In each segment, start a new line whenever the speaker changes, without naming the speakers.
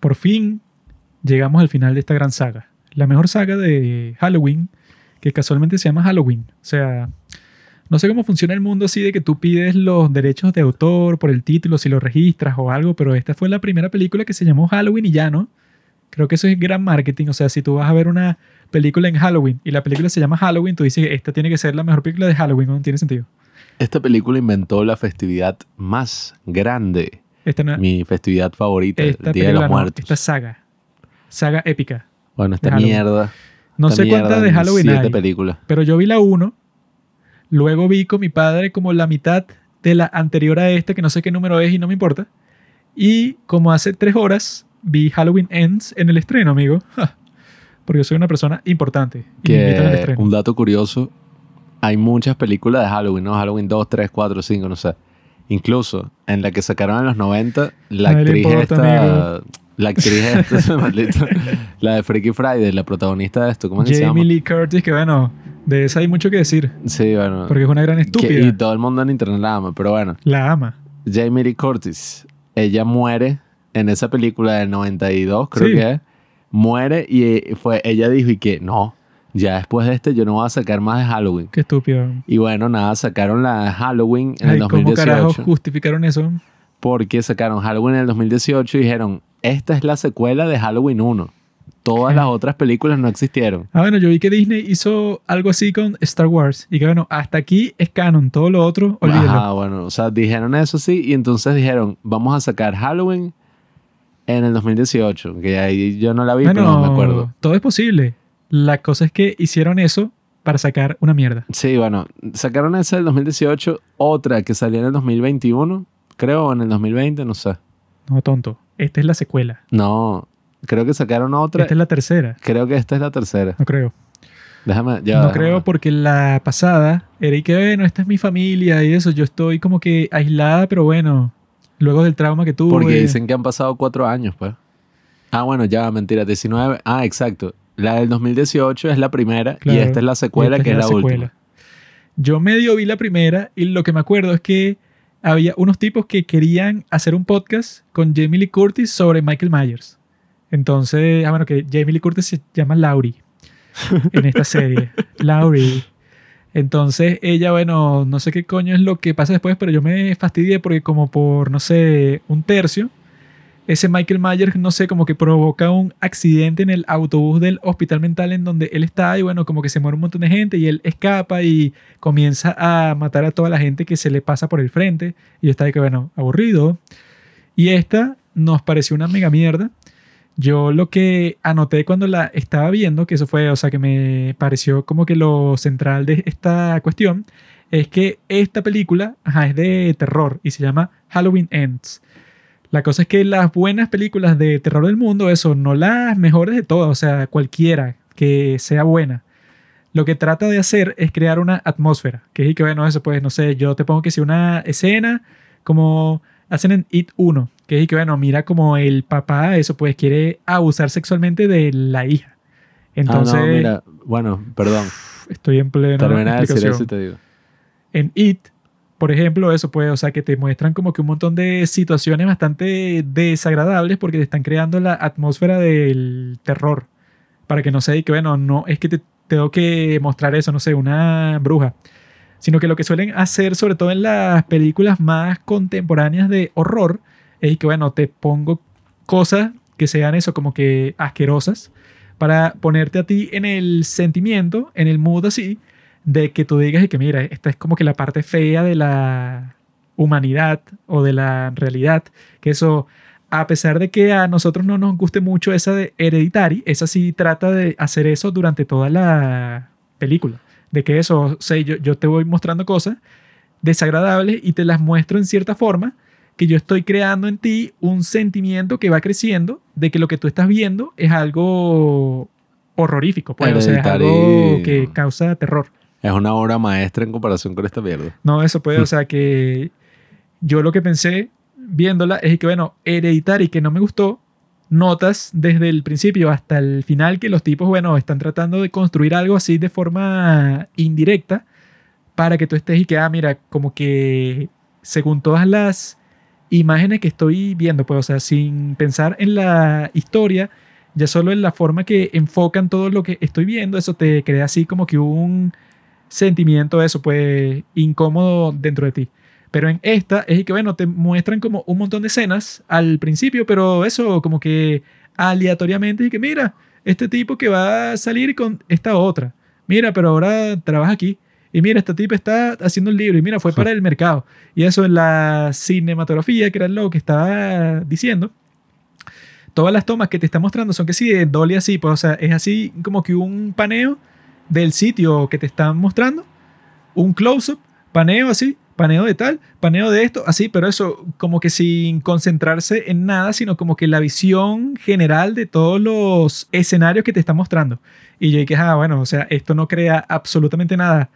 por fin llegamos al final de esta gran saga. La mejor saga de Halloween, que casualmente se llama Halloween. O sea, no sé cómo funciona el mundo así de que tú pides los derechos de autor por el título, si lo registras o algo, pero esta fue la primera película que se llamó Halloween y ya, ¿no? Creo que eso es gran marketing. O sea, si tú vas a ver una película en Halloween y la película se llama Halloween, tú dices, esta tiene que ser la mejor película de Halloween, no tiene sentido.
Esta película inventó la festividad más grande.
Esta, no-
Mi festividad favorita, el Día de los Muertos.
esta saga. Saga épica.
Bueno, esta mierda.
No
esta
sé cuántas de
en
Halloween
siete
hay,
películas.
pero yo vi la 1. Luego vi con mi padre como la mitad de la anterior a esta, que no sé qué número es y no me importa. Y como hace tres horas vi Halloween Ends en el estreno, amigo. Porque yo soy una persona importante. Y me invitan al
Que
estreno.
un dato curioso, hay muchas películas de Halloween, ¿no? Halloween 2, 3, 4, 5, no sé. Incluso en la que sacaron en los 90, la
Nadie
actriz
importa,
esta,
amigo.
la actriz esta, maldita, la de Freaky Friday, la protagonista de esto, ¿cómo que se llama?
Jamie Lee Curtis, que bueno, de esa hay mucho que decir.
Sí, bueno.
Porque es una gran
que-
estúpida.
y todo el mundo en internet la ama, pero bueno.
La ama.
Jamie Lee Curtis, ella muere en esa película del 92, creo
Sí.
que es. Muere y fue, ella dijo y que no, ya después de este yo no voy a sacar más de Halloween.
Qué estúpido.
Y bueno, nada, sacaron la Halloween en
Ay,
el
¿Cómo carajo
2018.
justificaron eso?
Porque sacaron Halloween en el 2018 y dijeron, esta es la secuela de Halloween 1. Todas
¿Qué?
las otras películas no existieron.
Ah, bueno, yo vi que Disney hizo algo así con Star Wars. Y que bueno, hasta aquí es canon. Todo lo otro, olvídalo.
Ajá, bueno, o sea, dijeron eso sí y entonces dijeron, vamos a sacar Halloween en el 2018, que ahí yo no la vi,
Bueno,
pero no me acuerdo.
todo es posible. La cosa es que hicieron eso para sacar una mierda.
Sí, bueno, sacaron esa del 2018, otra que salió en el 2021, creo, o en el 2020, no sé.
No, tonto. Esta es la secuela.
No, creo que sacaron otra.
Esta es la tercera.
Creo que esta es la tercera.
No creo.
Déjame, ya.
no
déjame
creo porque la pasada era y que, bueno, esta es mi familia y eso. Yo estoy como que aislada, pero bueno, luego del trauma que tuve.
Porque dicen que han pasado cuatro años, pues. Ah, bueno, ya, mentira, 19. Ah, exacto. La del 2018 es la primera
Claro,
y esta es la secuela que es la, última.
Yo medio vi la primera y lo que me acuerdo es que había unos tipos que querían hacer un podcast con Jamie Lee Curtis sobre Michael Myers. Entonces, ah, bueno, que Jamie Lee Curtis se llama Laurie en esta serie. Laurie. Entonces, ella, bueno, no sé qué coño es lo que pasa después, pero yo me fastidié porque como por, no sé, un tercio, ese Michael Myers, no sé, como que provoca un accidente en el autobús del hospital mental en donde él está y bueno, como que se muere un montón de gente y él escapa y comienza a matar a toda la gente que se le pasa por el frente y estaba de que, bueno, aburrido. Y esta nos pareció una mega mierda. Yo lo que anoté cuando la estaba viendo, que eso fue, o sea, que me pareció como que lo central de esta cuestión, es que esta película es de terror y se llama Halloween Ends. La cosa es que las buenas películas de terror del mundo, eso, no las mejores de todas, o sea, cualquiera que sea buena. Lo que trata de hacer es crear una atmósfera, que es que, bueno, eso pues, no sé, yo te pongo que si una escena como hacen en It 1, que es que, bueno, mira como el papá, eso pues, quiere abusar sexualmente de la hija. Entonces,
ah, no, mira, bueno, perdón.
estoy en pleno
Termina de decir eso y te digo.
en It, por ejemplo, eso puede, o sea, que te muestran como que un montón de situaciones bastante desagradables porque te están creando la atmósfera del terror. Para que no sea que, bueno, no es que te tengo que mostrar eso, no sé, una bruja. Sino que lo que suelen hacer, sobre todo en las películas más contemporáneas de horror, es que, bueno, te pongo cosas que sean eso, como que asquerosas, para ponerte a ti en el sentimiento, en el mood así, de que tú digas y que mira, esta es como que la parte fea de la humanidad o de la realidad, que eso, a pesar de que a nosotros no nos guste mucho esa de Hereditary, esa sí trata de hacer eso durante toda la película, de que eso, o sea, yo, yo te voy mostrando cosas desagradables y te las muestro en cierta forma que yo estoy creando en ti un sentimiento que va creciendo de que lo que tú estás viendo es algo horrorífico, pues, o sea, es
Hereditary.
algo que causa terror.
Es una obra maestra en comparación con esta mierda.
No, eso puede, o sea, que yo lo que pensé viéndola es que, bueno, Hereditary, que no me gustó, notas desde el principio hasta el final que los tipos, bueno, están tratando de construir algo así de forma indirecta para que tú estés y que, ah, mira, como que según todas las imágenes que estoy viendo, pues, o sea, sin pensar en la historia, ya solo en la forma que enfocan todo lo que estoy viendo, eso te crea así como que un sentimiento, eso, pues, incómodo dentro de ti. Pero en esta es que, bueno, te muestran como un montón de escenas al principio, pero eso como que aleatoriamente y que, mira, este tipo que va a salir con esta otra. Mira, pero ahora trabaja aquí. Y mira, este tipo está haciendo un libro. Y mira, fue para el mercado. Y eso en la cinematografía, que era lo que estaba diciendo. Todas las tomas que te está mostrando son que sí, de dolly así. Pues, o sea, es así como que un paneo del sitio que te están mostrando. Un close-up, paneo así paneo de tal, paneo de esto, así, pero eso como que sin concentrarse en nada, sino como que la visión general de todos los escenarios que te está mostrando. Y yo dije, ah, bueno, o sea, esto no crea absolutamente nada.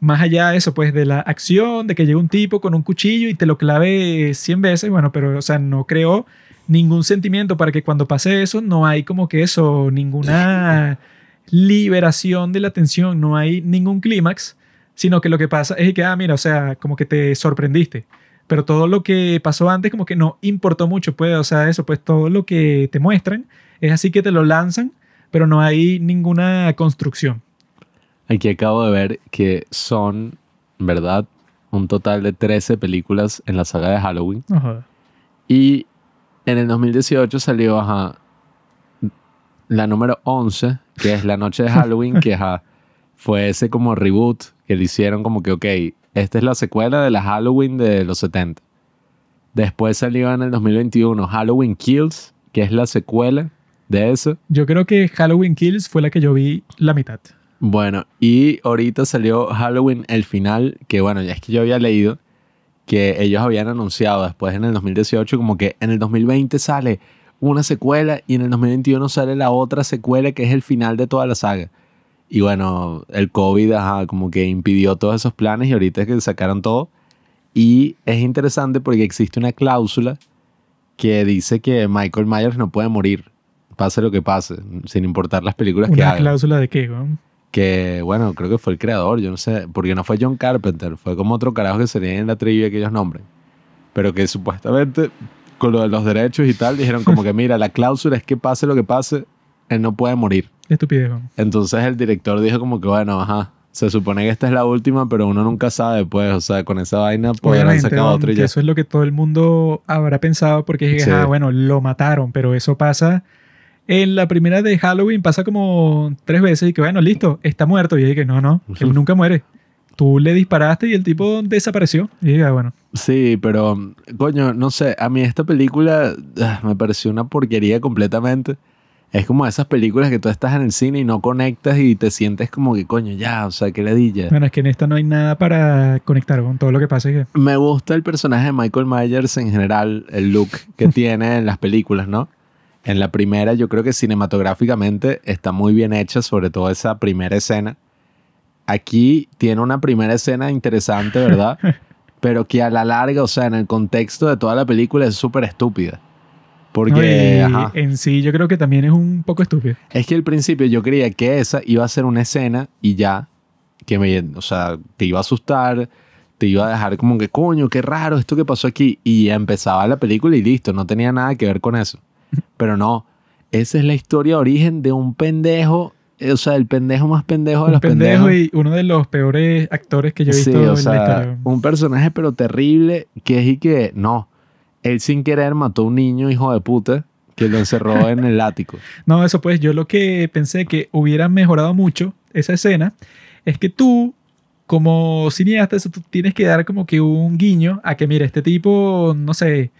Más allá de eso, pues de la acción, de que llegue un tipo con un cuchillo y te lo clave 100 veces, bueno, pero, o sea, no creó ningún sentimiento para que cuando pase eso no hay como que eso, ninguna liberación de la tensión, no hay ningún clímax sino que lo que pasa es que, ah, mira, o sea, como que te sorprendiste. Pero todo lo que pasó antes como que no importó mucho, pues, o sea, eso, pues todo lo que te muestran es así que te lo lanzan, pero no hay ninguna construcción.
Aquí acabo de ver que son, ¿verdad? Un total de 13 películas en la saga de Halloween.
Ajá.
Y en el 2018 salió ajá, la número 11, que es La Noche de Halloween, que ajá, fue ese como reboot que le hicieron como que, ok, esta es la secuela de la Halloween de los 70. Después salió en el 2021 Halloween Kills, que es la secuela de eso.
Yo creo que Halloween Kills fue la que yo vi la mitad.
Bueno, y ahorita salió Halloween el final, que bueno, ya es que yo había leído que ellos habían anunciado después en el 2018 como que en el 2020 sale una secuela y en el 2021 sale la otra secuela que es el final de toda la saga. Y bueno, el COVID como que impidió todos esos planes y ahorita es que sacaron todo. Y es interesante porque existe una cláusula que dice que Michael Myers no puede morir, pase lo que pase, sin importar las películas que haga.
¿Una cláusula de qué,
Que, bueno, creo que fue el creador, yo no sé, porque no fue John Carpenter, fue como otro carajo que sería en la trivia que ellos nombren. Pero que supuestamente, con lo de los derechos y tal, dijeron como que, mira, la cláusula es que pase lo que pase, él no puede morir.
Estupidez.
Entonces el director dijo como que, bueno, ajá, se supone que esta es la última, pero uno nunca sabe, pues, o sea, con esa vaina podrán sacar otra y ya.
Eso es lo que todo el mundo habrá pensado porque es ah, bueno, lo mataron, pero eso pasa en la primera de Halloween, pasa como tres veces y que, bueno, listo, está muerto. Y dije, no, no, él nunca muere. Tú le disparaste y el tipo desapareció. Y dije, ah, bueno.
Sí, pero, coño, no sé, a mí esta película ah, me pareció una porquería completamente es como esas películas que tú estás en el cine y no conectas y te sientes como que coño, ya, o sea, qué ledilla.
Bueno, es que en esta no hay nada para conectar con todo lo que pasa.
Me gusta el personaje de Michael Myers en general, el look que tiene en las películas, ¿no? En la primera yo creo que cinematográficamente está muy bien hecha, sobre todo esa primera escena. Aquí tiene una primera escena interesante, ¿verdad? Pero que a la larga, o sea, en el contexto de toda la película es súper estúpida. Porque
en sí yo creo que también es un poco estúpido.
Es que al principio yo creía que esa iba a ser una escena y ya, que me, o sea, te iba a asustar, te iba a dejar como que, coño, qué raro esto que pasó aquí. Y empezaba la película y listo, no tenía nada que ver con eso. Pero no, esa es la historia de origen de un pendejo o sea, el pendejo más pendejo de los pendejo pendejos.
y uno de los peores actores que yo he visto en la historia.
Un personaje pero terrible que es y que no él sin querer mató a un niño hijo de puta que lo encerró en el ático.
No, eso pues yo lo que pensé que hubiera mejorado mucho esa escena es que tú como cineasta eso, tú tienes que dar como que un guiño a que mira, este tipo, no sé,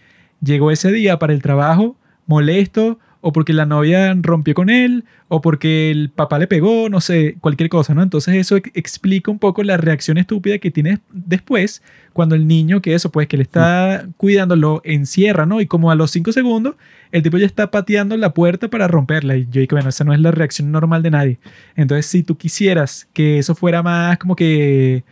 llegó ese día para el trabajo molesto o porque la novia rompió con él, o porque el papá le pegó, no sé, cualquier cosa, ¿no? Entonces eso explica un poco la reacción estúpida que tienes después cuando el niño, que eso, pues que le está cuidando, lo encierra, ¿no? Y como a los cinco segundos, el tipo ya está pateando la puerta para romperla. Y yo digo, bueno, esa no es la reacción normal de nadie. Entonces, si tú quisieras que eso fuera más como que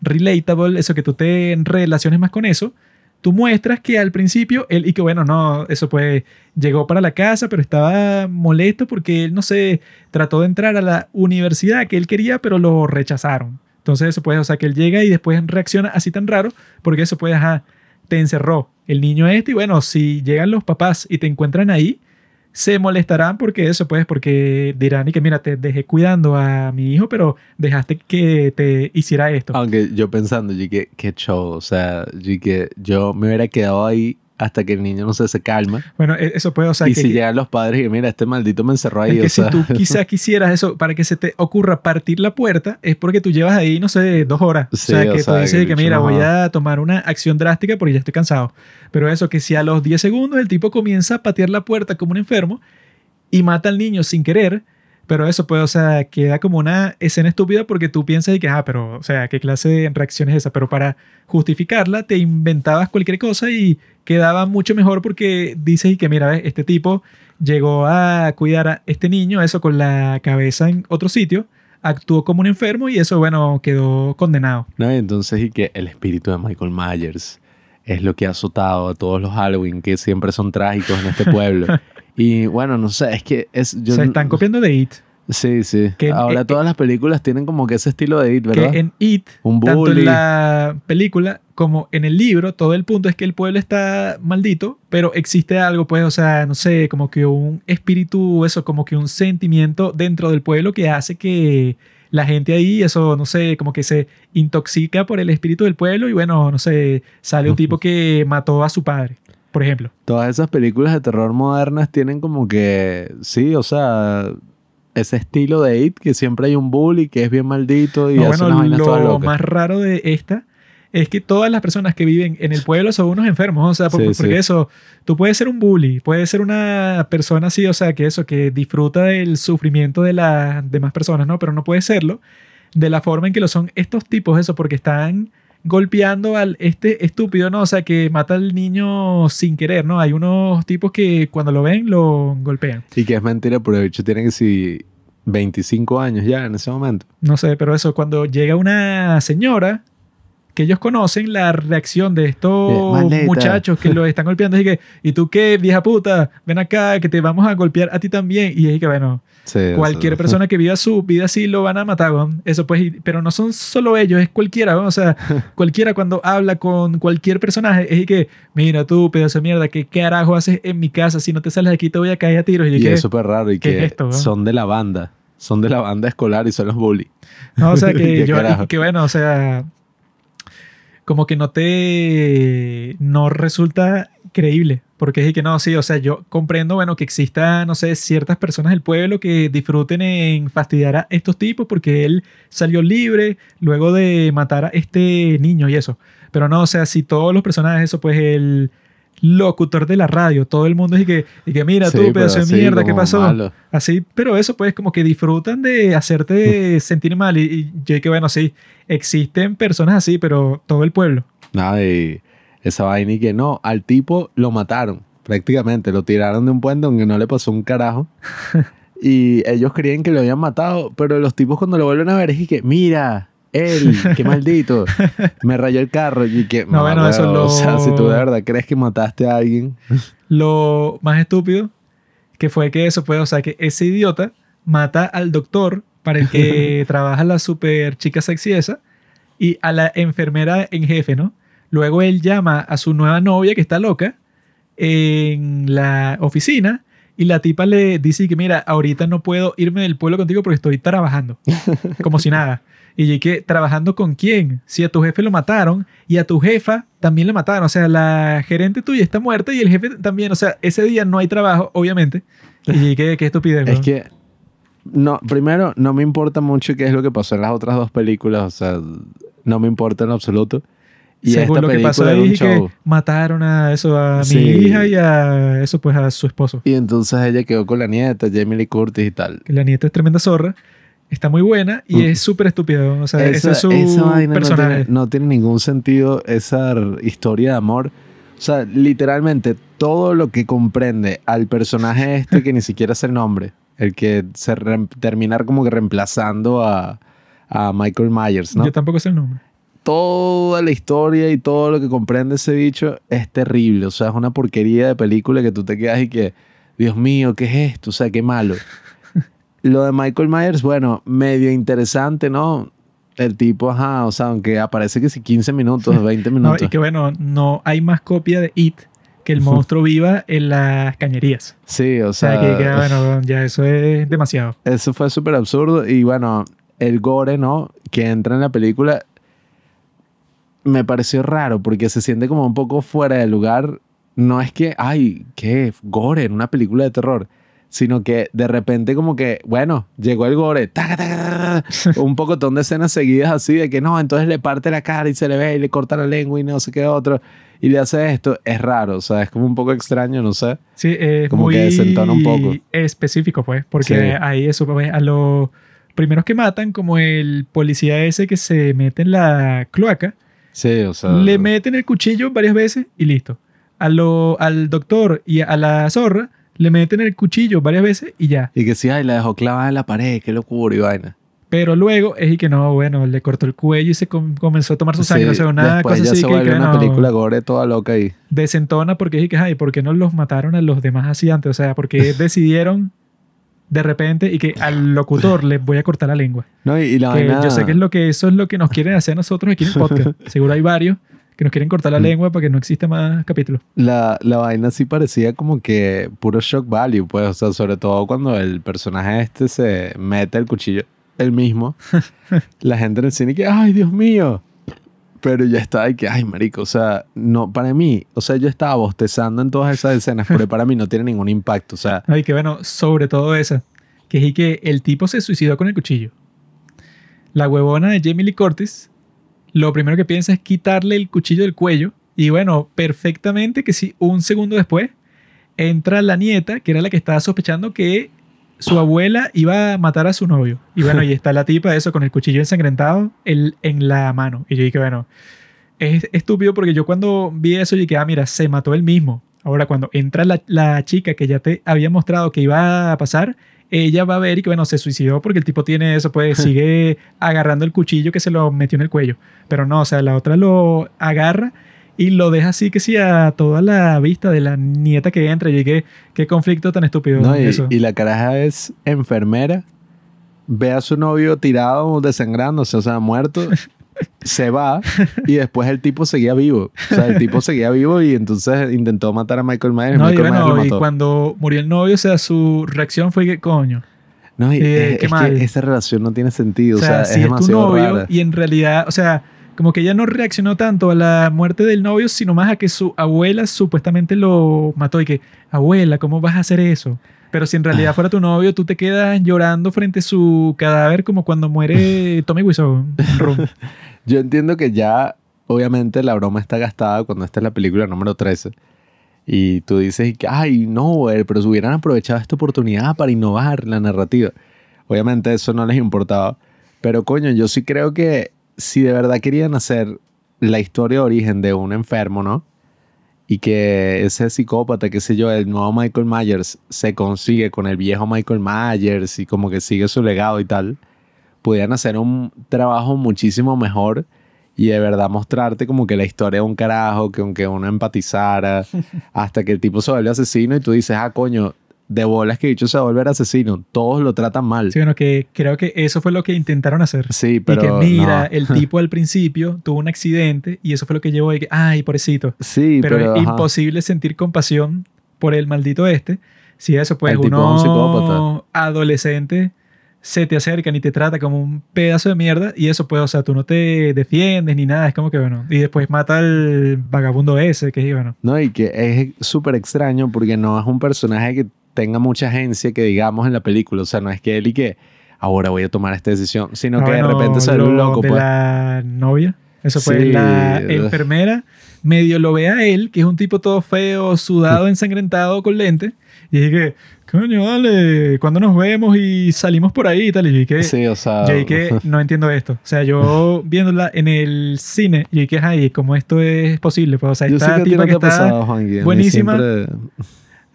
relatable, eso que tú te relaciones más con eso, tú muestras que al principio él, y que bueno, no, eso pues llegó para la casa, pero estaba molesto porque él, no sé, trató de entrar a la universidad que él quería, pero lo rechazaron. Entonces eso puede, o sea, que él llega y después reacciona así tan raro, porque eso puede, ajá, te encerró el niño este y bueno, si llegan los papás y te encuentran ahí, se molestarán porque eso, pues, porque dirán y que mira, te dejé cuidando a mi hijo, pero dejaste que te hiciera esto.
Aunque yo pensando, yo que qué show, o sea, yo que yo me hubiera quedado ahí hasta que el niño no sé, se calma.
Bueno, e- eso puede, o sea,
y
que,
si llegan los padres y mira, este maldito me encerró ahí,
es que
o sea,
si tú quizás quisieras eso, para que se te ocurra partir la puerta, es porque tú llevas ahí, no sé, dos horas.
Sí,
o sea,
o
que
sea,
tú dices
que
mira,
no
voy a tomar una acción drástica porque ya estoy cansado. Pero eso, que si a los 10 segundos el tipo comienza a patear la puerta como un enfermo y mata al niño sin querer, pero eso pues, o sea, queda como una escena estúpida porque tú piensas y que, ah, pero, o sea, ¿qué clase de reacción es esa? Pero para justificarla te inventabas cualquier cosa y quedaba mucho mejor porque dices y que, mira, ves, este tipo llegó a cuidar a este niño, eso con la cabeza en otro sitio, actuó como un enfermo y eso, bueno, quedó condenado.
¿no? Entonces y que el espíritu de Michael Myers es lo que ha azotado a todos los Halloween que siempre son trágicos en este pueblo. y bueno, no sé, es que es yo
Se están copiando de It.
Sí, sí.
que en-
Ahora
eh,
todas las películas tienen como que ese estilo de It, ¿verdad?
Que en It,
Un
tanto en la película como en el libro, todo el punto es que el pueblo está maldito, pero existe algo, pues, o sea, no sé, como que un espíritu, eso, como que un sentimiento dentro del pueblo que hace que la gente ahí, eso, no sé, como que se intoxica por el espíritu del pueblo y bueno, no sé, sale un tipo que mató a su padre, por ejemplo.
Todas esas películas de terror modernas tienen como que, sí, o sea, ese estilo de It, que siempre hay un bully que es bien maldito y
No,
hace
bueno,
unas vainas
lo más raro de esta es que todas las personas que viven en el pueblo son unos enfermos, o sea, por-
Sí,
porque
sí.
eso, tú puedes ser un bully, puedes ser una persona así, o sea, que eso, que disfruta del sufrimiento de las demás personas, ¿no? Pero no puedes serlo de la forma en que lo son estos tipos, eso, porque están golpeando al este estúpido, ¿no? O sea, que mata al niño sin querer, ¿no? Hay unos tipos que cuando lo ven lo golpean.
Y que es mentira, pero de hecho tiene que si 25 años ya en ese momento.
No sé, pero eso, cuando llega una señora que ellos conocen, la reacción de estos
Eh, maldita.
muchachos que lo están golpeando es que, ¿y tú qué, vieja puta? Ven acá, que te vamos a golpear a ti también. Y es que, bueno,
Sí,
cualquier persona que viva su vida así lo van a matar. Eso pues, y- pero no son solo ellos, es cualquiera. O sea, cualquiera cuando habla con cualquier personaje es y que, mira tú, pedazo de mierda, ¿qué carajo haces en mi casa? Si no te sales de aquí te voy a caer a tiros. Y, yo
Y
que,
es súper raro y
¿qué
que
es esto, weón?
son de la banda. Son de la banda escolar y son los bully.
No, o sea que
¿Qué
yo,
carajo?
y que bueno, o sea, como que no te, no resulta creíble, porque es que no, sí, o sea, yo comprendo, bueno, que exista, no sé, ciertas personas del pueblo que disfruten en fastidiar a estos tipos porque él salió libre luego de matar a este niño y eso, pero no, o sea, si todos los personajes, eso, pues el locutor de la radio, todo el mundo es y que, y que mira
Sí,
tú, pedazo de mierda, ¿qué pasó?
malo.
Así, pero eso pues como que disfrutan de hacerte sentir mal. Y, y yo que bueno, sí, existen personas así, pero todo el pueblo.
Nada, y esa vaina y que no, al tipo lo mataron prácticamente, lo tiraron de un puente aunque no le pasó un carajo. y ellos creían que lo habían matado, pero los tipos cuando lo vuelven a ver es que, mira, él, qué maldito, me rayó el carro y que,
No, bueno, eso lo-
O sea, si tú de verdad crees que mataste a alguien,
Lo más estúpido que fue que eso fue, o sea, que ese idiota mata al doctor para el que trabaja la super chica sexy esa y a la enfermera en jefe, ¿no? Luego él llama a su nueva novia que está loca en la oficina y la tipa le dice que mira, ahorita no puedo irme del pueblo contigo porque estoy trabajando. Como si nada. Y yo que trabajando con quién? Si a tu jefe lo mataron y a tu jefa también le mataron. O sea, la gerente tuya está muerta y el jefe también. O sea, ese día no hay trabajo, obviamente. Y que qué estupidez.
es que, no, primero, no me importa mucho qué es lo que pasó en las otras dos películas, o sea, no me importa en absoluto. Y
Según
esta
lo que pasó ahí, que mataron a eso a mi hija y a eso pues a su esposo.
Y entonces ella quedó con la nieta, Jamie Lee Curtis y tal.
La nieta es tremenda zorra. Está muy buena y es súper estúpida. O sea,
esa,
ese es su
esa vaina no tiene, no tiene ningún sentido, esa historia de amor. O sea, literalmente todo lo que comprende al personaje este que ni siquiera es el nombre, el que se terminar como que reemplazando a, a Michael Myers, ¿no?
Yo tampoco sé el nombre.
Toda la historia y todo lo que comprende ese bicho es terrible. O sea, es una porquería de película que tú te quedas y que, Dios mío, ¿qué es esto? O sea, qué malo. Lo de Michael Myers, bueno, medio interesante, ¿no? el tipo, ajá, o sea, aunque aparece que si 15 minutos, 20
No,
minutos.
y que bueno, no hay más copia de It que el monstruo viva en las cañerías.
Sí, o
O sea,
sea,
que, que, bueno, ya eso es demasiado.
eso fue súper absurdo. Y bueno, el gore, ¿no? Que entra en la película me pareció raro porque se siente como un poco fuera de lugar. No es que, ay, qué gore en una película de terror, sino que de repente como que, bueno, llegó el gore, taca, taca, taca, taca, un pocotón de escenas seguidas así de que no, entonces le parte la cara y se le ve y le corta la lengua y no sé qué otro y le hace esto. Es raro, o sea, es como un poco extraño, no sé.
Sí, es
Como
muy
que desentona un poco.
específico, pues, porque
Sí.
ahí eso, pues, a los primeros que matan, como el policía ese que se mete en la cloaca,
Sí, o sea.
le meten el cuchillo varias veces y listo. A lo, al doctor y a la zorra le meten el cuchillo varias veces y ya.
Y que sí, ay, la dejó clavada en la pared, qué locura y vaina.
Pero luego es y que no, bueno, le cortó el cuello y se com- comenzó a tomar su sangre.
Sí,
o sea, una cosa
ya
así
se
que, que
una
no,
película gore toda loca ahí.
desentona porque es y que, ay, ¿por qué no los mataron a los demás así antes? O sea, porque decidieron de repente y que al locutor le voy a cortar la lengua.
No, y, y la
Que
vaina...
yo sé que es lo que eso es lo que nos quieren hacer nosotros aquí en el podcast. Seguro hay varios que nos quieren cortar la
Mm.
lengua para que no exista más capítulos.
La, la vaina sí parecía como que puro shock value, pues, o sea, sobre todo cuando el personaje este se mete el cuchillo él mismo, la gente en el cine que, ay, Dios mío. Pero ya está, y que, ay, marico, o sea, no, para mí, o sea, yo estaba bostezando en todas esas escenas, pero para mí no tiene ningún impacto, o sea,
Ay, que bueno, sobre todo esa, que es que el tipo se suicidó con el cuchillo. La huevona de Jamie Lee Curtis, lo primero que piensa es quitarle el cuchillo del cuello. Y bueno, perfectamente que sí, un segundo después entra la nieta, que era la que estaba sospechando que su abuela iba a matar a su novio. Y bueno, y está la tipa, eso, con el cuchillo ensangrentado el- en la mano. Y yo dije, bueno, es estúpido porque yo cuando vi eso, dije, ah, mira, se mató él mismo. Ahora, cuando entra la, la chica que ya te había mostrado que iba a pasar, ella va a ver y que, bueno, se suicidó porque el tipo tiene eso, pues sigue agarrando el cuchillo que se lo metió en el cuello. Pero no, o sea, la otra lo agarra y lo deja así que sí a toda la vista de la nieta que entra. Y dije, qué conflicto tan estúpido
¿no? Y,
eso.
y la caraja es enfermera, ve a su novio tirado, desangrándose, o sea, muerto, se va y después el tipo seguía vivo. O sea, el tipo seguía vivo y entonces intentó matar a Michael Myers.
no, y
Michael Myers
bueno,
lo
y
mató.
cuando murió el novio, o sea, su reacción fue que, coño.
No, y
Eh,
es,
qué
es que esa relación no tiene sentido,
O
o
sea,
sea,
si
es
es tu novio
rara.
y en realidad, o sea, como que ella no reaccionó tanto a la muerte del novio, sino más a que su abuela supuestamente lo mató y que, abuela, ¿cómo vas a hacer eso? Pero si en realidad fuera tu novio, tú te quedas llorando frente a su cadáver como cuando muere Tommy Wiseau.
Yo entiendo que ya, obviamente, la broma está gastada cuando esta es la película número 13. Y tú dices, ay, no, pero si hubieran aprovechado esta oportunidad para innovar la narrativa. Obviamente eso no les importaba. Pero coño, yo sí creo que si de verdad querían hacer la historia de origen de un enfermo, ¿no? Y que ese psicópata, qué sé yo, el nuevo Michael Myers se consigue con el viejo Michael Myers y como que sigue su legado y tal, pudieran hacer un trabajo muchísimo mejor y de verdad mostrarte como que la historia de un carajo, que aunque uno empatizara, hasta que el tipo se vuelve asesino y tú dices, ah, coño, de bolas que dicho se va a volver asesino, todos lo tratan mal.
Sí, bueno, que creo que eso fue lo que intentaron hacer.
Sí, pero
y que mira,
no.
el tipo al principio tuvo un accidente y eso fue lo que llevó a que, ay, pobrecito.
Sí,
pero,
pero,
es
ajá.
imposible sentir compasión por el maldito este. Si eso, pues
El
uno
un
adolescente se te acercan y te trata como un pedazo de mierda y eso pues, o sea, tú no te defiendes ni nada, es como que bueno, y después mata al vagabundo ese, que es bueno.
No, y que es súper extraño porque no es un personaje que tenga mucha agencia que digamos en la película. O sea, no es que él y que ahora voy a tomar esta decisión, sino
Ah,
que de repente sale un
lo
loco.
de
Pues.
la novia, eso fue
Sí,
la enfermera, medio lo ve a él, que es un tipo todo feo, sudado, ensangrentado, con lente, y dije, coño, dale, ¿cuándo nos vemos y salimos por ahí y tal? Y yo dije,
Sí, o sea.
Yo dije, no entiendo esto. O sea, yo viéndola en el cine, yo dije, ay, ¿cómo esto es posible? Pues, o sea,
yo sé
esta
que
tipa
no
que está,
pasado, mí
buenísima.
siempre-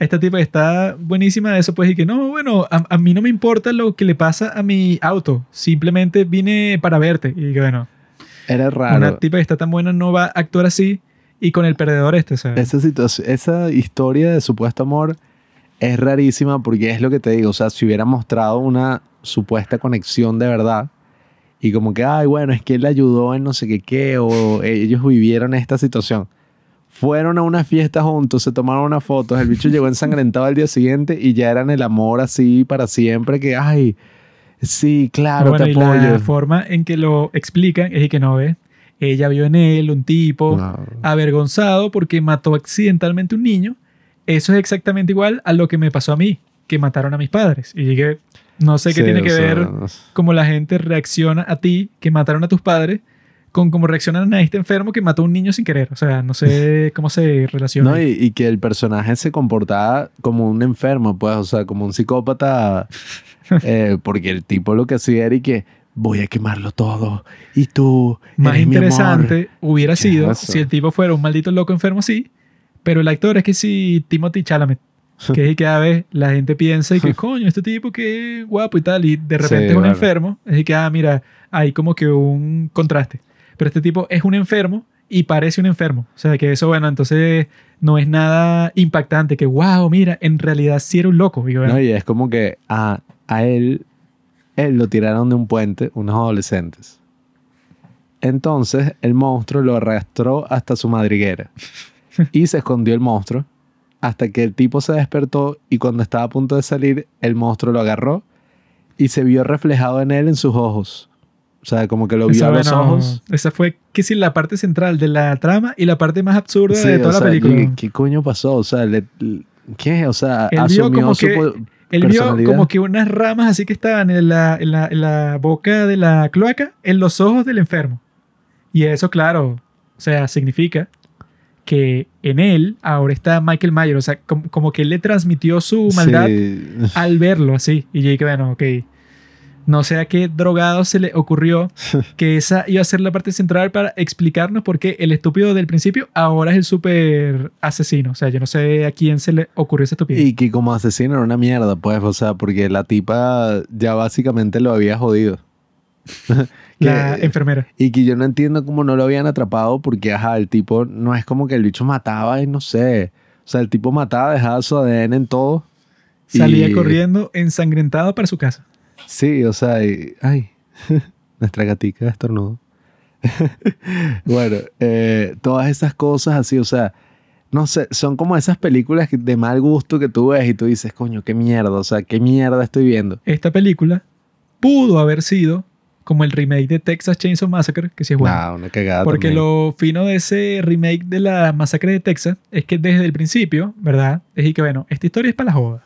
esta tipa que está buenísima, eso pues, y que no, bueno, a, a mí no me importa lo que le pasa a mi auto. Simplemente vine para verte. Y que bueno,
Era raro.
una tipa que está tan buena no va a actuar así y con el perdedor este, sea.
Esa situación, esa historia de supuesto amor es rarísima porque es lo que te digo, o sea, si hubiera mostrado una supuesta conexión de verdad Y como que, ay, bueno, es que él ayudó en no sé qué qué, o ellos vivieron esta situación. Fueron a una fiesta juntos, se tomaron unas fotos, el bicho llegó ensangrentado al día siguiente y ya eran el amor así para siempre, que, ay, sí, claro,
Bueno,
te
y
apoyo.
la forma en que lo explican es que no ve. Ella vio en él un tipo
No.
avergonzado porque mató accidentalmente un niño. Eso es exactamente igual a lo que me pasó a mí, que mataron a mis padres. Y dije, no sé qué
Sí,
tiene que
sea,
ver cómo la gente reacciona a ti, que mataron a tus padres, con cómo reaccionan a este enfermo que mató a un niño sin querer. O sea, no sé cómo se relaciona.
No, y, y que el personaje se comportaba como un enfermo, pues, o sea, como un psicópata, eh, porque el tipo lo que hacía era y que voy a quemarlo todo y tú
Más
eres mi amor".
interesante hubiera
¿Qué
sido si el tipo fuera un maldito loco enfermo así, pero el actor es que si Timothy Chalamet, que es que a ver, la gente piensa y que coño, este tipo que guapo y tal, y de repente
Sí,
es un enfermo, es que ah, mira, hay como que un contraste. Pero este tipo es un enfermo y parece un enfermo. O sea, que eso, bueno, entonces no es nada impactante, que wow, mira, en realidad sí era un loco. Y bueno,
No, y es como que a, a él, él lo tiraron de un puente unos adolescentes. Entonces el monstruo lo arrastró hasta su madriguera y se escondió el monstruo hasta que el tipo se despertó y cuando estaba a punto de salir, el monstruo lo agarró y se vio reflejado en él en sus ojos. O sea, como que lo vio a los
bueno,
ojos.
esa fue que sí la parte central de la trama y la parte más absurda
Sí,
de
o
toda la
sea,
película.
¿qué, qué coño pasó? O sea, le- ¿qué? O sea,
Él vio
asumió
como
su
que- Él vio como que unas ramas así que estaban en la, en, la, en la boca de la cloaca en los ojos del enfermo. Y eso, claro, o sea, significa que en él ahora está Michael Myers. O sea, como, como que él le transmitió su maldad
Sí.
al verlo así. Y yo dije, bueno, ok. No sé a qué drogado se le ocurrió que esa iba a ser la parte central para explicarnos por qué el estúpido del principio ahora es el súper asesino. O sea, yo no sé a quién se le ocurrió esa estupidez.
Y que como asesino era una mierda, pues, o sea, porque la tipa ya básicamente lo había jodido.
la
Que-
enfermera.
y que yo no entiendo cómo no lo habían atrapado porque, ajá, el tipo no es como que el bicho mataba y no sé. O sea, el tipo mataba, dejaba su ADN en todo.
Salía
Y-
corriendo ensangrentado para su casa.
Sí, o sea, y- ay, nuestra gatica estornudo. bueno, eh, todas esas cosas así, o sea, no sé, son como esas películas que- de mal gusto que tú ves y tú dices, coño, qué mierda, o sea, qué mierda estoy viendo.
Esta película pudo haber sido como el remake de Texas Chainsaw Massacre, que sí es bueno.
Nah, una cagada.
Porque
también.
lo fino de ese remake de la masacre de Texas es que desde el principio, ¿verdad? Es y que, bueno, esta historia es para la joda.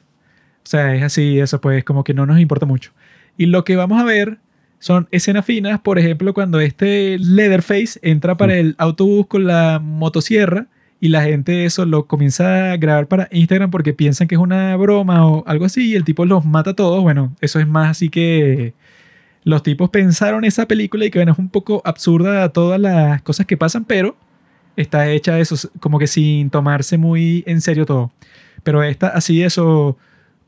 O sea, es así, eso pues como que no nos importa mucho. Y lo que vamos a ver son escenas finas, por ejemplo, cuando este Leatherface entra para el autobús con la motosierra y la gente eso lo comienza a grabar para Instagram porque piensan que es una broma o algo así y el tipo los mata a todos. Bueno, eso es más así que los tipos pensaron esa película y que bueno, es un poco absurda todas las cosas que pasan, pero está hecha eso como que sin tomarse muy en serio todo. Pero esta así eso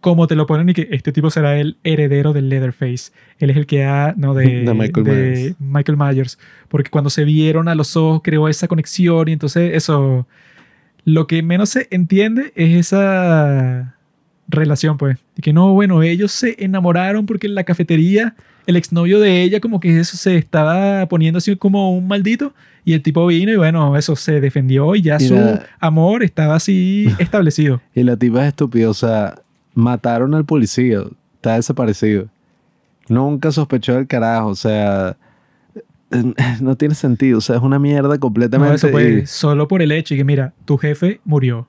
como te lo ponen y que este tipo será el heredero del Leatherface. Él es el que ha, no, de,
De Michael
de
Myers.
Michael Myers. Porque cuando se vieron a los ojos creó esa conexión y entonces eso, lo que menos se entiende es esa relación, pues. Y que no, bueno, ellos se enamoraron porque en la cafetería el exnovio de ella como que eso se estaba poniendo así como un maldito y el tipo vino y bueno, eso se defendió y ya
Y
su
la-
amor estaba así establecido.
Y la tipa es estúpida, o sea, mataron al policía, está desaparecido. Nunca sospechó del carajo, o sea, no tiene sentido, o sea, es una mierda
No,
completamente.
eso pues,
y-
solo por el hecho y que mira, tu jefe murió.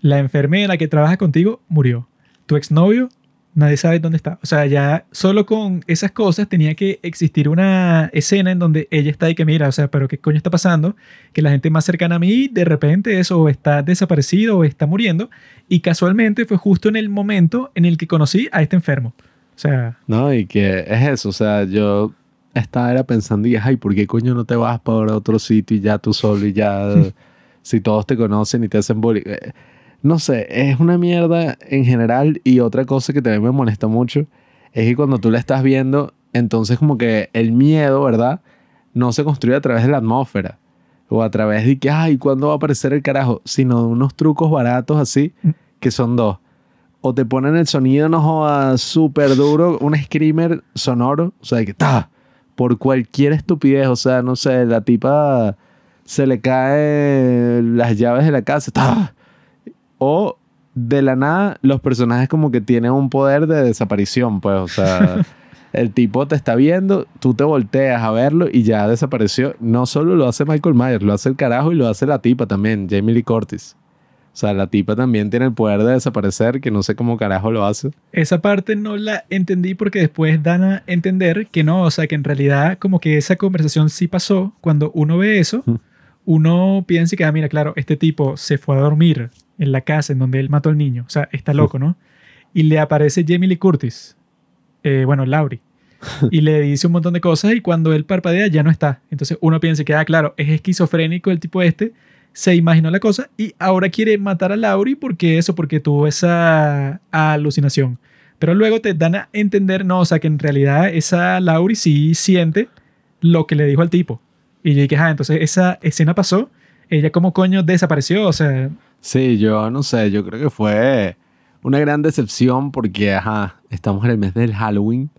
La enfermera que trabaja contigo murió. Tu exnovio, nadie sabe dónde está. O sea, ya solo con esas cosas tenía que existir una escena en donde ella está y que mira, o sea, pero qué coño está pasando, que la gente más cercana a mí de repente eso está desaparecido o está muriendo y casualmente fue justo en el momento en el que conocí a este enfermo. O sea,
No, y que es eso, o sea, yo estaba era pensando y ay, ¿por qué coño no te vas para otro sitio y ya tú solo y ya, si todos te conocen y te hacen bullying? No sé, es una mierda en general y otra cosa que también me molesta mucho es que cuando tú la estás viendo, entonces como que el miedo, ¿verdad? No se construye a través de la atmósfera o a través de que, ay, ¿cuándo va a aparecer el carajo? Sino de unos trucos baratos así, que son dos. O te ponen el sonido, no jodas, súper duro, un screamer sonoro, o sea, de que ta, por cualquier estupidez. O sea, no sé, la tipa se le cae las llaves de la casa. ¡tá! O de la nada, los personajes como que tienen un poder de desaparición, pues, o sea, el tipo te está viendo, tú te volteas a verlo y ya desapareció. No solo lo hace Michael Myers, lo hace el carajo y lo hace la tipa también, Jamie Lee Curtis. O sea, la tipa también tiene el poder de desaparecer, que no sé cómo carajo lo hace.
Esa parte no la entendí porque después dan a entender que no, o sea, que en realidad como que esa conversación sí pasó. Cuando uno ve eso, uno piensa que, ah, mira, claro, este tipo se fue a dormir en la casa en donde él mató al niño. O sea, está loco, ¿no? Y le aparece Jamie Lee Curtis, eh, bueno, Laurie, y le dice un montón de cosas y cuando él parpadea ya no está. Entonces uno piensa que, ah, claro, es esquizofrénico el tipo este, se imaginó la cosa y ahora quiere matar a Laurie porque eso, porque tuvo esa alucinación. Pero luego te dan a entender, no, o sea, que en realidad esa Laurie sí siente lo que le dijo al tipo. Y yo dije, ah, entonces esa escena pasó, ella como coño desapareció, o sea,
Sí, yo no sé, yo creo que fue una gran decepción porque, ajá, estamos en el mes del Halloween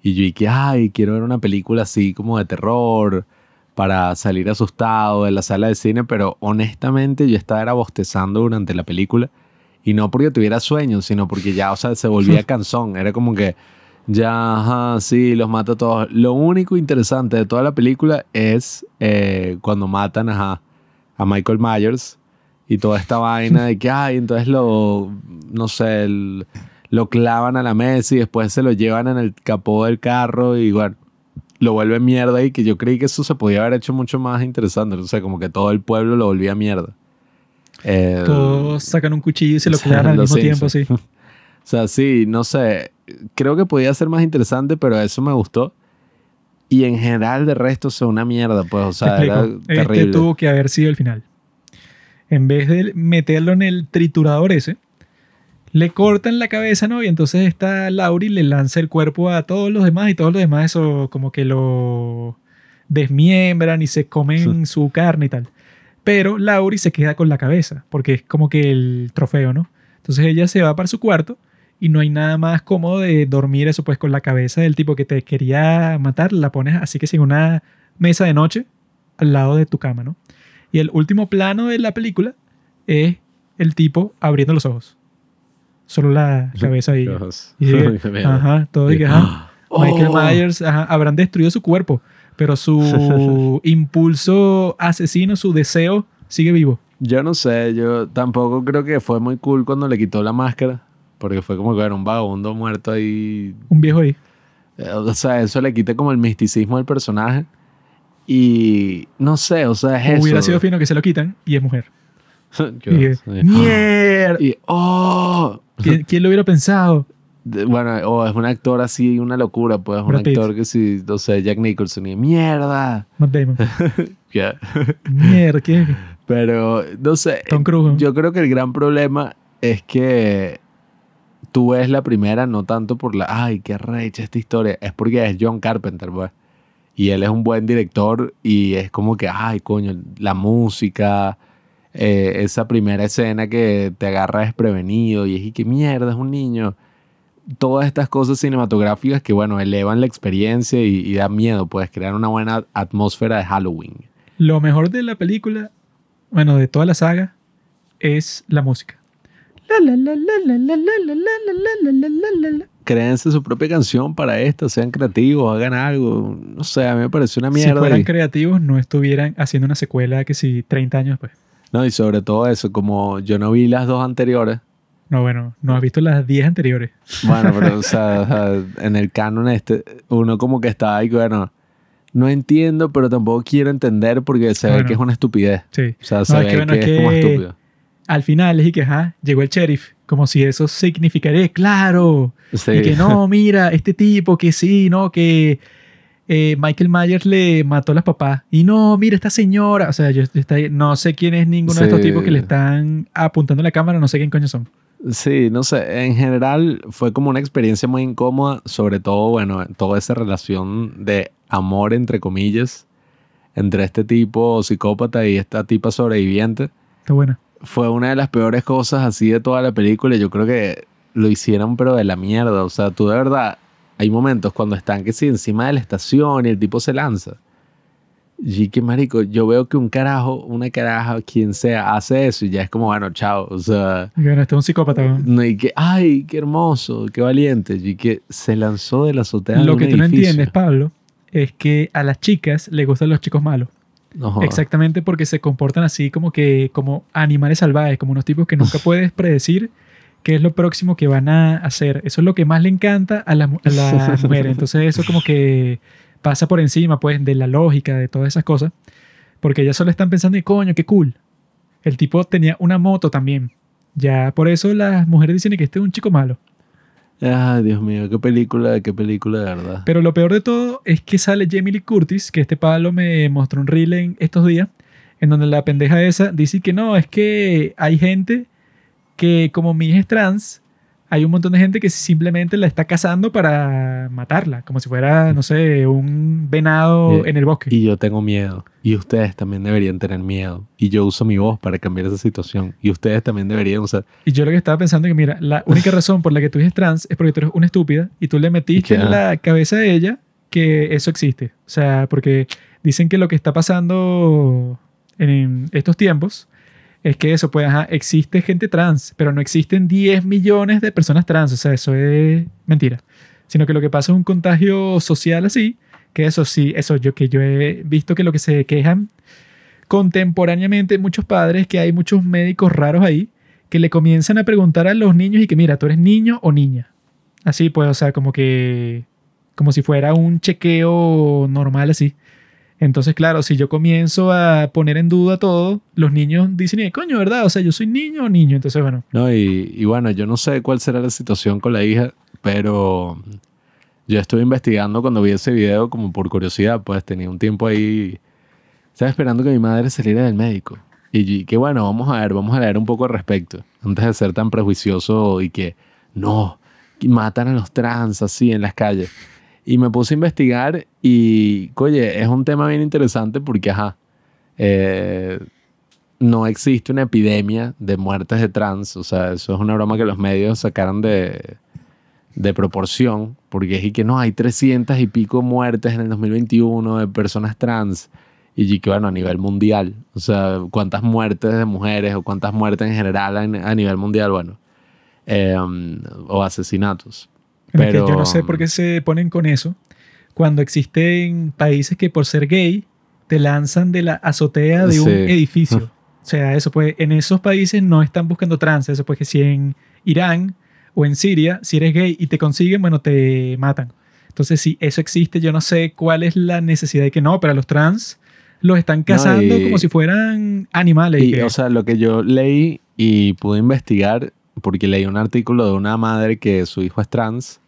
y yo dije, ay, quiero ver una película así como de terror para salir asustado de la sala de cine, pero honestamente yo estaba era bostezando durante la película y no porque tuviera sueño, sino porque ya, o sea, se volvía cansón, era como que ya, ajá, sí, los mato todos. Lo único interesante de toda la película es eh, cuando matan ajá, a Michael Myers y toda esta vaina de que, ay, entonces lo, no sé, el- lo clavan a la mesa y después se lo llevan en el capó del carro y bueno, lo vuelven mierda y que yo creí que eso se podía haber hecho mucho más interesante, o sea, como que todo el pueblo lo volvía mierda. Eh,
todos sacan un cuchillo y se lo clavan al mismo tiempo, sí.
O sea, sí, no sé, creo que podía ser más interesante, pero eso me gustó. Y en general, de resto, es una mierda, pues, o sea, era.
Este
terrible.
tuvo que haber sido el final. En vez de meterlo en el triturador ese, le cortan la cabeza, ¿no? Y entonces esta Laurie le lanza el cuerpo a todos los demás y todos los demás eso como que lo desmiembran y se comen su carne y tal. Pero Laurie se queda con la cabeza, porque es como que el trofeo, ¿no? Entonces ella se va para su cuarto y no hay nada más cómodo de dormir eso pues con la cabeza del tipo que te quería matar, la pones así que sin una mesa de noche al lado de tu cama, ¿no? Y el último plano de la película es el tipo abriendo los ojos. Solo la cabeza ahí. Y
mierda.
ajá, todo y que, ajá, Michael
Oh.
Myers ajá, habrán destruido su cuerpo, pero su impulso asesino, su deseo, sigue vivo.
Yo no sé, yo tampoco creo que fue muy cool cuando le quitó la máscara, porque fue como que era un vagabundo muerto ahí.
Un viejo ahí.
Eh, O sea, eso le quita como el misticismo del personaje. Y no sé, o sea, es
Hubiera
eso.
sido fino que se lo quitan y es mujer. Y
sí.
¡Mierda!
Y, oh,
¿Quién, quién lo hubiera pensado?
Bueno, o es un actor así, una locura, pues un
Brad Pitt.
actor que sí, no sé, Jack Nicholson y mierda.
Matt Damon. Mierda, ¿qué?
Pero, no sé,
Tom Cruise.
yo creo que el gran problema es que tú ves la primera no tanto por la, ay, qué recha esta historia, es porque es John Carpenter, pues. Y él es un buen director y es como que, ay, coño, la música, eh, esa primera escena que te agarra desprevenido y es y que mierda, es un niño. Todas estas cosas cinematográficas que, bueno, elevan la experiencia y, y da miedo, puedes crear una buena atmósfera de Halloween.
Lo mejor de la película, bueno, de toda la saga, es la música.
Créanse su propia canción para esto, sean creativos, hagan algo. No sé, a mí me pareció una mierda.
Si
fueran
creativos, no estuvieran haciendo una secuela que si 30 años después.
No, y sobre todo eso, como yo no vi las dos anteriores.
No, bueno, no has visto las 10 anteriores.
Bueno, pero o sea, en el canon este, uno como que está ahí, bueno, no entiendo, pero tampoco quiero entender porque se ve que es una estupidez.
Sí.
O sea, se
no,
ve
que, bueno,
que,
es
como estúpido
al final es y que, ajá, llegó el sheriff. Como si eso significaría, claro.
Sí.
Y que no, mira, este tipo que sí, no, que eh, Michael Myers le mató a las papás. Y no, mira, esta señora. O sea, yo, yo está- no sé quién es ninguno de estos tipos que le están apuntando la cámara, no sé quién coño son.
Sí, no sé, en general fue como una experiencia muy incómoda, sobre todo, bueno, toda esa relación de amor, entre comillas, entre este tipo psicópata y esta tipa sobreviviente.
Está buena.
Fue una de las peores cosas así de toda la película. Yo creo que lo hicieron, pero de la mierda. O sea, tú de verdad hay momentos cuando están que sí, encima de la estación y el tipo se lanza. Y que marico, yo veo que un carajo, una caraja, quien sea, hace eso y ya es como, bueno, chao. O sea,
bueno, este es un psicópata.
no, y que, ay, qué hermoso, qué valiente. Y que se lanzó de la azotea de
Lo
un
que tú no entiendes, Pablo, es que a las chicas les gustan los chicos malos.
No.
Exactamente porque se comportan así como que como animales salvajes, como unos tipos que nunca puedes predecir qué es lo próximo que van a hacer. Eso es lo que más le encanta a la, a la mujer. Entonces eso como que pasa por encima pues de la lógica, de todas esas cosas. Porque ellas solo están pensando, y coño, qué cool. El tipo tenía una moto también. Ya por eso las mujeres dicen que este es un chico malo.
Ay, Dios mío, qué película, qué película de verdad.
Pero lo peor de todo es que sale Jamie Lee Curtis, que este palo me mostró un reel en estos días, en donde la pendeja esa dice que no, es que hay gente que como mi hija es trans, hay un montón de gente que simplemente la está cazando para matarla, como si fuera, no sé, un venado
Eh,
en el bosque.
Y yo tengo miedo. Y ustedes también deberían tener miedo. Y yo uso mi voz para cambiar esa situación. Y ustedes también deberían usar.
Y yo lo que estaba pensando es que, mira, la única razón por la que tú eres trans es porque tú eres una estúpida y tú le metiste en la cabeza a ella que eso existe. O sea, porque dicen que lo que está pasando en estos tiempos es que eso, pues, ajá, existe gente trans, pero no existen 10 millones de personas trans. O sea, eso es mentira. Sino que lo que pasa es un contagio social así, que eso sí, eso yo que yo he visto que lo que se quejan contemporáneamente muchos padres, que hay muchos médicos raros ahí, que le comienzan a preguntar a los niños y que mira, tú eres niño o niña. Así pues, o sea, como que como si fuera un chequeo normal así. Entonces, claro, si yo comienzo a poner en duda todo, los niños dicen, "Eh, coño, ¿verdad? O sea, yo soy niño o niño. Entonces, bueno,
No, y, bueno, yo no sé cuál será la situación con la hija, pero yo estuve investigando cuando vi ese video como por curiosidad, pues tenía un tiempo ahí, estaba esperando que mi madre saliera del médico. Y que bueno, vamos a ver, vamos a leer un poco al respecto, antes de ser tan prejuicioso y que no, matan a los trans así en las calles. Y me puse a investigar y, oye, es un tema bien interesante porque, ajá, eh, no existe una epidemia de muertes de trans. O sea, eso es una broma que los medios sacaron de, de proporción. Porque es y que no, hay 300 y pico muertes en el 2021 de personas trans. Y que bueno, a nivel mundial. O sea, cuántas muertes de mujeres o cuántas muertes en general a, nivel mundial, bueno. Eh, o asesinatos. Pero-
yo no sé por qué se ponen con eso cuando existen países que por ser gay te lanzan de la azotea de un edificio. O sea, eso pues en esos países no están buscando trans. Eso pues que si en Irán o en Siria, si eres gay y te consiguen, bueno, te matan. Entonces, si eso existe, yo no sé cuál es la necesidad de que no, pero a los trans los están cazando
y-
como si fueran animales. y
Y,
que-
o sea, lo que yo leí y pude investigar, porque leí un artículo de una madre que su hijo es trans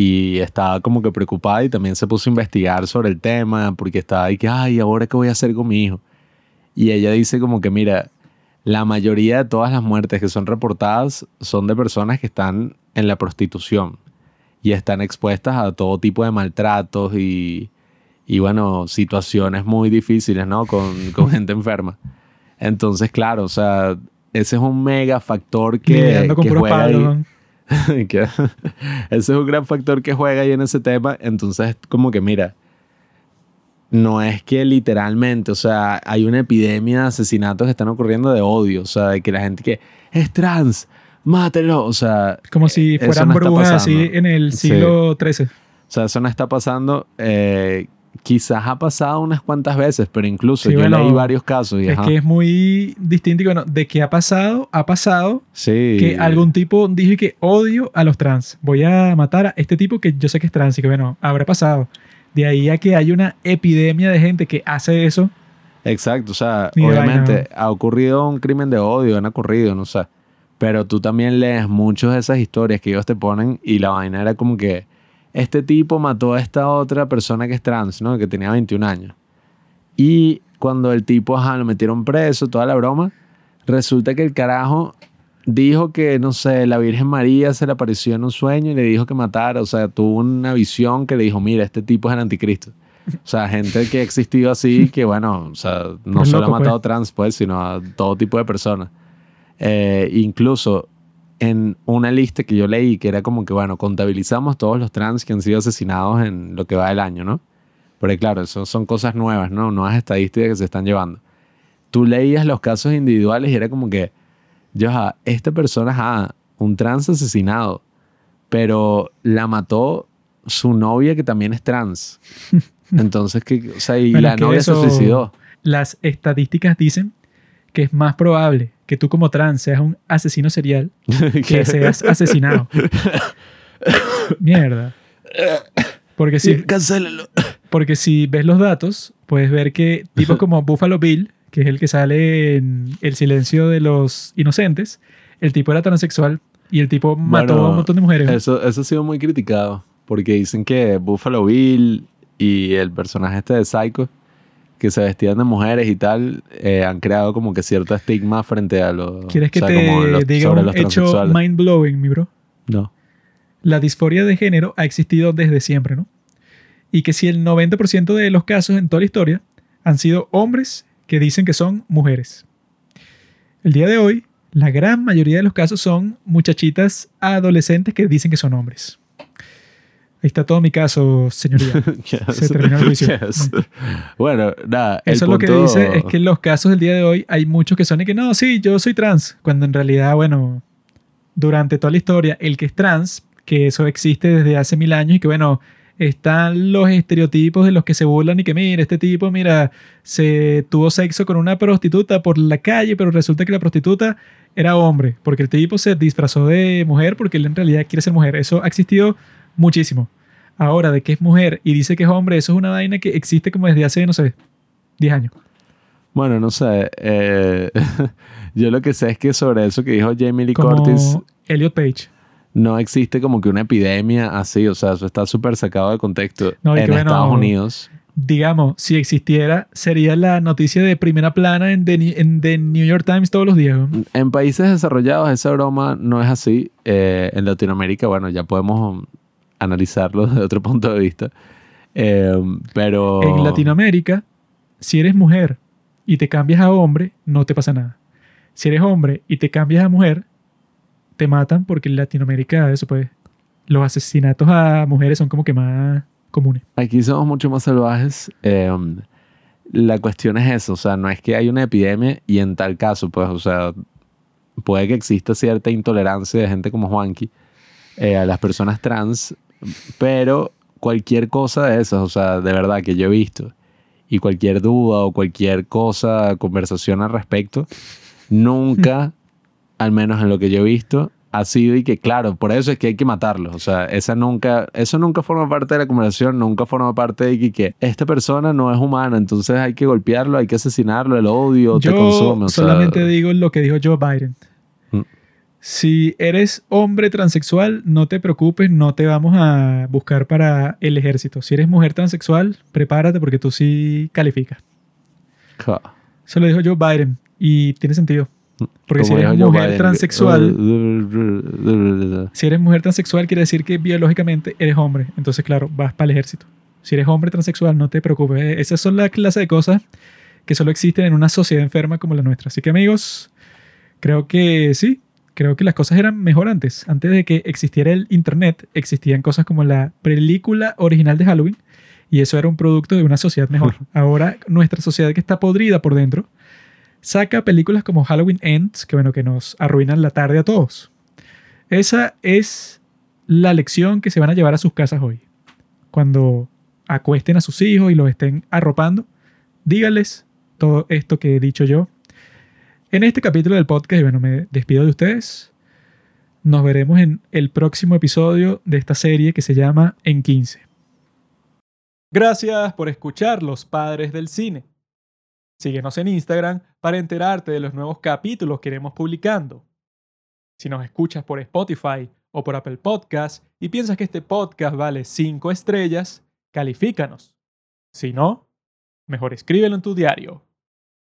y estaba como que preocupada y también se puso a investigar sobre el tema porque estaba ahí que, ay, ¿ahora qué voy a hacer con mi hijo? Y ella dice como que, mira, la mayoría de todas las muertes que son reportadas son de personas que están en la prostitución y están expuestas a todo tipo de maltratos y, y bueno, situaciones muy difíciles, ¿no? Con, con gente enferma. Entonces, claro, o sea, ese es un mega factor que, que juega ahí.
palos. ¿no?
que ese es un gran factor que juega ahí en ese tema. Entonces, como que mira, no es que literalmente, o sea, hay una epidemia de asesinatos que están ocurriendo de odio, o sea, de que la gente que es trans, mátelo, o sea,
Como si
eso
fueran
no
brujas así en el
Sí.
siglo XIII.
o sea, eso no está pasando. eh, quizás ha pasado unas cuantas veces, pero incluso
Sí,
yo
bueno,
leí varios casos y
Es
ajá,
que es muy distinto y bueno, de que ha pasado, ha pasado
sí,
que algún tipo dijo que odio a los trans. Voy a matar a este tipo que yo sé que es trans y que bueno, habrá pasado. De ahí a que hay una epidemia de gente que hace eso.
Exacto, o sea,
de
obviamente
vaina.
ha ocurrido un crimen de odio, han ocurrido, no sé. Pero tú también lees muchas de esas historias que ellos te ponen y la vaina era como que este tipo mató a esta otra persona que es trans, ¿no? Que tenía 21 años. Y cuando el tipo, ajá, lo metieron preso, toda la broma, resulta que el carajo dijo que, no sé, la Virgen María se le apareció en un sueño y le dijo que matara. O sea, tuvo una visión que le dijo, mira, este tipo es el anticristo. O sea, gente que ha existido así, que bueno, o sea, no
Pues
solo
loco,
ha matado trans, pues, sino a todo tipo de personas. Eh, incluso en una lista que yo leí que era como que, bueno, contabilizamos todos los trans que han sido asesinados en lo que va del año, ¿no? Pero claro, eso son cosas nuevas, ¿no? Nuevas estadísticas que se están llevando. Tú leías los casos individuales y era como que, yo, esta persona, ah, un trans asesinado, pero la mató su novia que también es trans. Entonces, que, o sea, y
Bueno,
la novia se suicidó.
Las estadísticas dicen que es más probable que tú como trans seas un asesino serial que seas asesinado. Mierda. Porque si,
Cancélalo.
porque si ves los datos, puedes ver que tipos como Buffalo Bill, que es el que sale en El silencio de los inocentes, el tipo era transexual y el tipo mató
Bueno,
a un montón de mujeres.
Eso, eso ha sido muy criticado. Porque dicen que Buffalo Bill y el personaje este de Psycho, que se vestían de mujeres y tal, eh, han creado como que cierto estigma frente a los.
¿Quieres que
o sea,
te
los-
diga un hecho mind blowing, mi bro?
No.
la disforia de género ha existido desde siempre, ¿no? Y que si el 90% de los casos en toda la historia han sido hombres que dicen que son mujeres. El día de hoy, la gran mayoría de los casos son muchachitas adolescentes que dicen que son hombres. Ahí está todo mi caso, señoría. Se terminó el juicio.
Yes. Bueno, nada. el
Eso es lo que dice es que en los casos del día de hoy hay muchos que son y que no, sí, yo soy trans, cuando en realidad, bueno, durante toda la historia, el que es trans, que eso existe desde hace mil años y que bueno, están los estereotipos de los que se burlan y que mira, este tipo, mira, se tuvo sexo con una prostituta por la calle, pero resulta que la prostituta era hombre, porque el tipo se disfrazó de mujer porque él en realidad quiere ser mujer. Eso ha existido muchísimo. Ahora, de que es mujer y dice que es hombre, eso es una vaina que existe como desde hace, no sé, 10 años.
Bueno, no sé. eh, yo lo que sé es que sobre eso que dijo Jamie Lee
como
Curtis,
Elliot Page.
no existe como que una epidemia así. O sea, eso está súper sacado de contexto
No,
en
que bueno,
Estados Unidos.
Digamos, si existiera, sería la noticia de primera plana en The, en The New York Times todos los días.
En países desarrollados esa broma no es así. Eh, en Latinoamérica, bueno, ya podemos analizarlo desde otro punto de vista. Eh, pero...
En Latinoamérica, si eres mujer y te cambias a hombre, no te pasa nada. Si eres hombre y te cambias a mujer, te matan porque en Latinoamérica, eso pues, los asesinatos a mujeres son como que más comunes.
Aquí somos mucho más salvajes. Eh, la cuestión es eso, o sea, no es que hay una epidemia y en tal caso, pues, o sea, puede que exista cierta intolerancia de gente como Juanqui eh, a las personas trans, pero cualquier cosa de esas, o sea, de verdad que yo he visto, y cualquier duda o cualquier cosa, conversación al respecto, nunca, al menos en lo que yo he visto, ha sido y que claro, por eso es que hay que matarlos. O sea, esa nunca, eso nunca forma parte de la conversación, nunca forma parte de que, que esta persona no es humana, entonces hay que golpearlo, hay que asesinarlo, el odio te consume. o sea,
solamente digo lo que dijo Joe Biden. Si eres hombre transexual, no te preocupes, no te vamos a buscar para el ejército. Si eres mujer transexual, prepárate porque tú sí calificas.
ja.
Eso lo dijo Joe Biden y tiene sentido. Porque si eres mujer
Biden,
transexual, si eres mujer transexual quiere decir que biológicamente eres hombre. Entonces, claro, vas para el ejército. Si eres hombre transexual, no te preocupes. Eh, Esas son la clase de cosas que solo existen en una sociedad enferma como la nuestra. Así que, amigos, creo que sí. Creo que las cosas eran mejor antes. Antes de que existiera el internet, existían cosas como la película original de Halloween. Y eso era un producto de una sociedad mejor. Ahora, nuestra sociedad que está podrida por dentro, saca películas como Halloween Ends, que bueno, que nos arruinan la tarde a todos. Esa es la lección que se van a llevar a sus casas hoy. Cuando acuesten a sus hijos y los estén arropando, díganles todo esto que he dicho yo en este capítulo del podcast. Bueno, me despido de ustedes. Nos veremos en el próximo episodio de esta serie que se llama En 15. Gracias por escuchar Los Padres del Cine. Síguenos en Instagram para enterarte de los nuevos capítulos que iremos publicando. Si nos escuchas por Spotify o por Apple Podcast y piensas que este podcast vale 5 estrellas, califícanos. Si no, mejor escríbelo en tu diario.